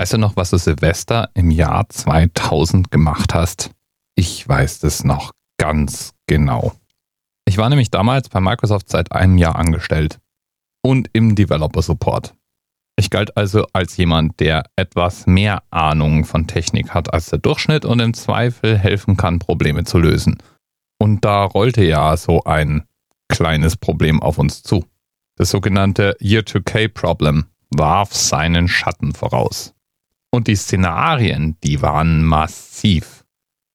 Weißt du noch, was du Silvester im Jahr 2000 gemacht hast? Ich weiß das noch ganz genau. Ich war nämlich damals bei Microsoft seit einem Jahr angestellt und im Developer Support. Ich galt also als jemand, der etwas mehr Ahnung von Technik hat als der Durchschnitt und im Zweifel helfen kann, Probleme zu lösen. Und da rollte ja so ein kleines Problem auf uns zu. Das sogenannte Year-to-K-Problem warf seinen Schatten voraus. Und die Szenarien, die waren massiv.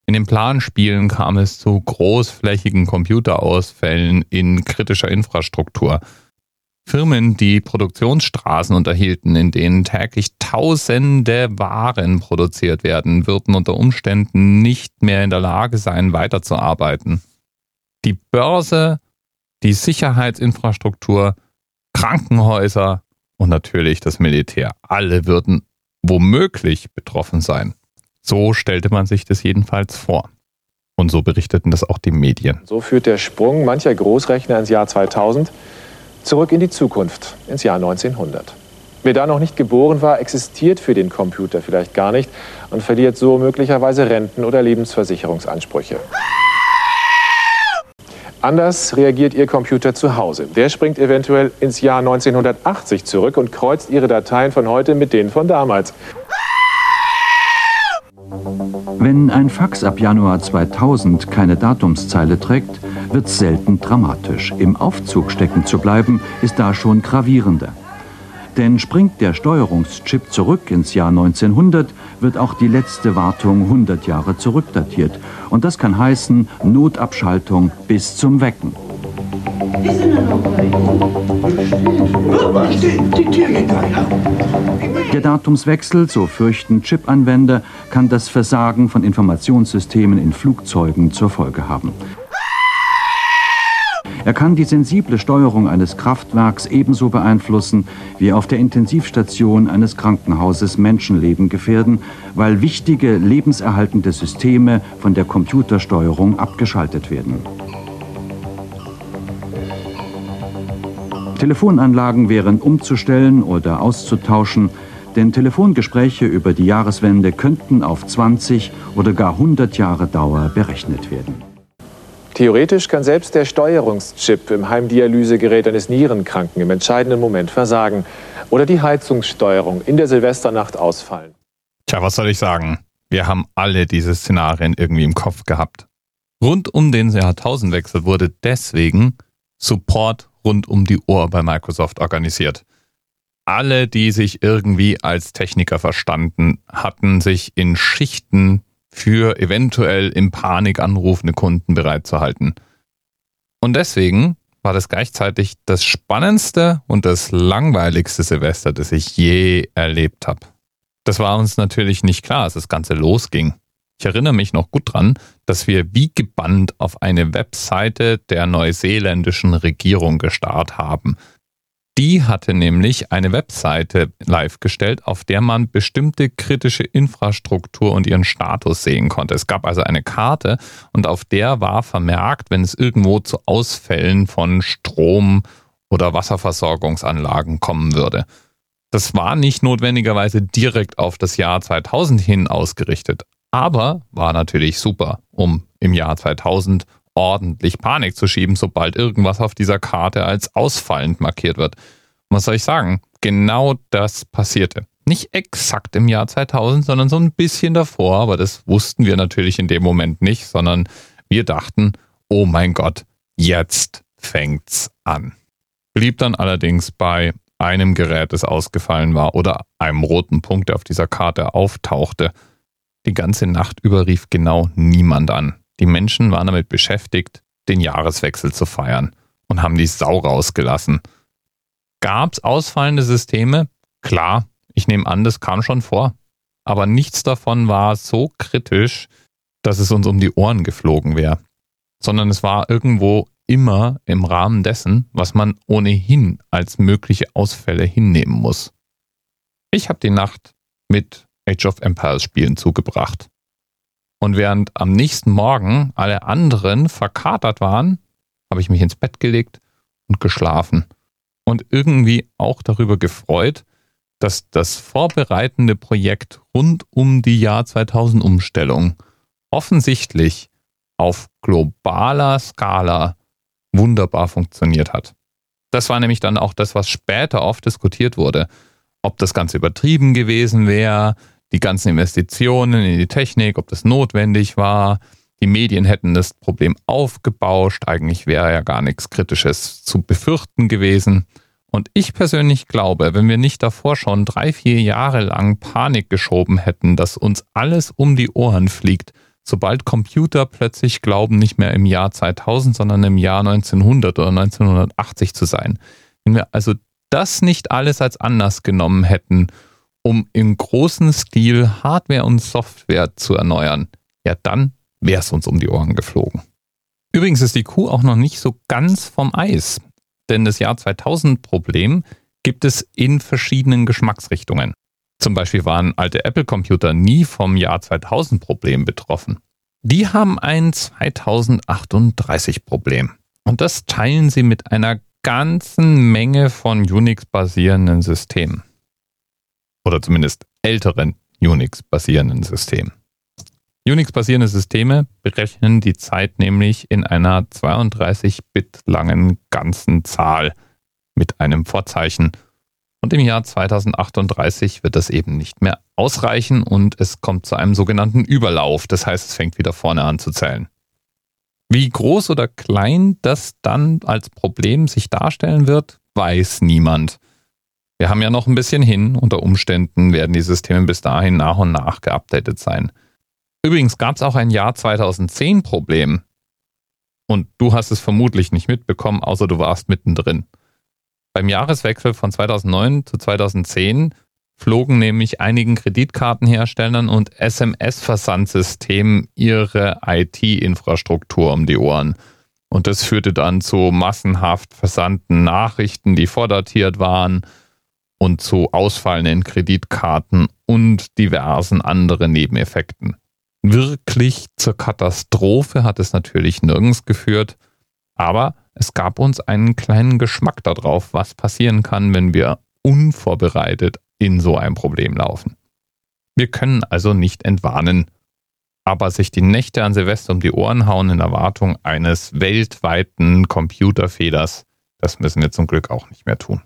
In den Planspielen kam es zu großflächigen Computerausfällen in kritischer Infrastruktur. Firmen, die Produktionsstraßen unterhielten, in denen täglich tausende Waren produziert werden, würden unter Umständen nicht mehr in der Lage sein, weiterzuarbeiten. Die Börse, die Sicherheitsinfrastruktur, Krankenhäuser und natürlich das Militär, alle würden womöglich betroffen sein. So stellte man sich das jedenfalls vor. Und so berichteten das auch die Medien. So führt der Sprung mancher Großrechner ins Jahr 2000 zurück in die Zukunft, ins Jahr 1900. Wer da noch nicht geboren war, existiert für den Computer vielleicht gar nicht und verliert so möglicherweise Renten- oder Lebensversicherungsansprüche. Anders reagiert Ihr Computer zu Hause. Der springt eventuell ins Jahr 1980 zurück und kreuzt Ihre Dateien von heute mit denen von damals. Wenn ein Fax ab Januar 2000 keine Datumszeile trägt, wird es selten dramatisch. Im Aufzug stecken zu bleiben, ist da schon gravierender. Denn springt der Steuerungschip zurück ins Jahr 1900, wird auch die letzte Wartung 100 Jahre zurückdatiert. Und das kann heißen Notabschaltung bis zum Wecken. Der Datumswechsel, so fürchten Chip-Anwender, kann das Versagen von Informationssystemen in Flugzeugen zur Folge haben. Er kann die sensible Steuerung eines Kraftwerks ebenso beeinflussen wie auf der Intensivstation eines Krankenhauses Menschenleben gefährden, weil wichtige lebenserhaltende Systeme von der Computersteuerung abgeschaltet werden. Telefonanlagen wären umzustellen oder auszutauschen, denn Telefongespräche über die Jahreswende könnten auf 20 oder gar 100 Jahre Dauer berechnet werden. Theoretisch kann selbst der Steuerungschip im Heimdialysegerät eines Nierenkranken im entscheidenden Moment versagen oder die Heizungssteuerung in der Silvesternacht ausfallen. Tja, was soll ich sagen? Wir haben alle diese Szenarien irgendwie im Kopf gehabt. Rund um den Jahrtausendwechsel wurde deswegen Support rund um die Uhr bei Microsoft organisiert. Alle, die sich irgendwie als Techniker verstanden, hatten sich in Schichten für eventuell in Panik anrufende Kunden bereitzuhalten. Und deswegen war das gleichzeitig das spannendste und das langweiligste Silvester, das ich je erlebt habe. Das war uns natürlich nicht klar, als das Ganze losging. Ich erinnere mich noch gut dran, dass wir wie gebannt auf eine Webseite der neuseeländischen Regierung gestarrt haben – die hatte nämlich eine Webseite live gestellt, auf der man bestimmte kritische Infrastruktur und ihren Status sehen konnte. Es gab also eine Karte und auf der war vermerkt, wenn es irgendwo zu Ausfällen von Strom oder Wasserversorgungsanlagen kommen würde. Das war nicht notwendigerweise direkt auf das Jahr 2000 hin ausgerichtet, aber war natürlich super, um im Jahr 2000 ordentlich Panik zu schieben, sobald irgendwas auf dieser Karte als ausfallend markiert wird. Was soll ich sagen? Genau das passierte. Nicht exakt im Jahr 2000, sondern so ein bisschen davor, aber das wussten wir natürlich in dem Moment nicht, sondern wir dachten, oh mein Gott, jetzt fängt's an. Blieb dann allerdings bei einem Gerät, das ausgefallen war oder einem roten Punkt, der auf dieser Karte auftauchte. Die ganze Nacht über rief genau niemand an. Die Menschen waren damit beschäftigt, den Jahreswechsel zu feiern und haben die Sau rausgelassen. Gab es ausfallende Systeme? Klar, ich nehme an, das kam schon vor. Aber nichts davon war so kritisch, dass es uns um die Ohren geflogen wäre. Sondern es war irgendwo immer im Rahmen dessen, was man ohnehin als mögliche Ausfälle hinnehmen muss. Ich habe die Nacht mit Age of Empires Spielen zugebracht. Und während am nächsten Morgen alle anderen verkatert waren, habe ich mich ins Bett gelegt und geschlafen. Und irgendwie auch darüber gefreut, dass das vorbereitende Projekt rund um die Jahr 2000 Umstellung offensichtlich auf globaler Skala wunderbar funktioniert hat. Das war nämlich dann auch das, was später oft diskutiert wurde. Ob das Ganze übertrieben gewesen wäre, die ganzen Investitionen in die Technik, ob das notwendig war. Die Medien hätten das Problem aufgebauscht. Eigentlich wäre ja gar nichts Kritisches zu befürchten gewesen. Und ich persönlich glaube, wenn wir nicht davor schon drei, vier Jahre lang Panik geschoben hätten, dass uns alles um die Ohren fliegt, sobald Computer plötzlich glauben, nicht mehr im Jahr 2000, sondern im Jahr 1900 oder 1980 zu sein. Wenn wir also das nicht alles als Anlass genommen hätten, um im großen Stil Hardware und Software zu erneuern, ja dann wäre es uns um die Ohren geflogen. Übrigens ist die Kuh auch noch nicht so ganz vom Eis. Denn das Jahr 2000 Problem gibt es in verschiedenen Geschmacksrichtungen. Zum Beispiel waren alte Apple-Computer nie vom Jahr 2000 Problem betroffen. Die haben ein 2038 Problem. Und das teilen sie mit einer ganzen Menge von Unix-basierenden Systemen. Oder zumindest älteren Unix-basierenden Systemen. Unix-basierende Systeme berechnen die Zeit nämlich in einer 32-Bit langen ganzen Zahl mit einem Vorzeichen. Und im Jahr 2038 wird das eben nicht mehr ausreichen und es kommt zu einem sogenannten Überlauf. Das heißt, es fängt wieder vorne an zu zählen. Wie groß oder klein das dann als Problem sich darstellen wird, weiß niemand. Wir haben ja noch ein bisschen hin. Unter Umständen werden die Systeme bis dahin nach und nach geupdatet sein. Übrigens gab es auch ein Jahr 2010 Problem. Und du hast es vermutlich nicht mitbekommen, außer du warst mittendrin. Beim Jahreswechsel von 2009 zu 2010 flogen nämlich einigen Kreditkartenherstellern und SMS-Versandsystemen ihre IT-Infrastruktur um die Ohren. Und das führte dann zu massenhaft versandten Nachrichten, die vordatiert waren und zu ausfallenden Kreditkarten und diversen anderen Nebeneffekten. Wirklich zur Katastrophe hat es natürlich nirgends geführt, aber es gab uns einen kleinen Geschmack darauf, was passieren kann, wenn wir unvorbereitet in so ein Problem laufen. Wir können also nicht entwarnen, aber sich die Nächte an Silvester um die Ohren hauen in Erwartung eines weltweiten Computerfehlers, das müssen wir zum Glück auch nicht mehr tun.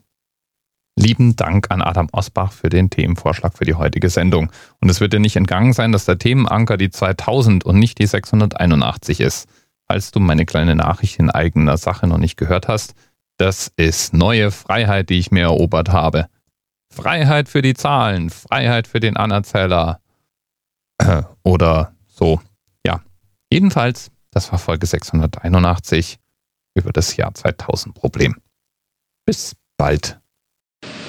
Lieben Dank an Adam Osbach für den Themenvorschlag für die heutige Sendung. Und es wird dir nicht entgangen sein, dass der Themenanker die 2000 und nicht die 681 ist. Falls du meine kleine Nachricht in eigener Sache noch nicht gehört hast, das ist neue Freiheit, die ich mir erobert habe. Freiheit für die Zahlen, Freiheit für den Anerzähler. Oder so. Ja. Jedenfalls, das war Folge 681 über das Jahr 2000 Problem. Bis bald.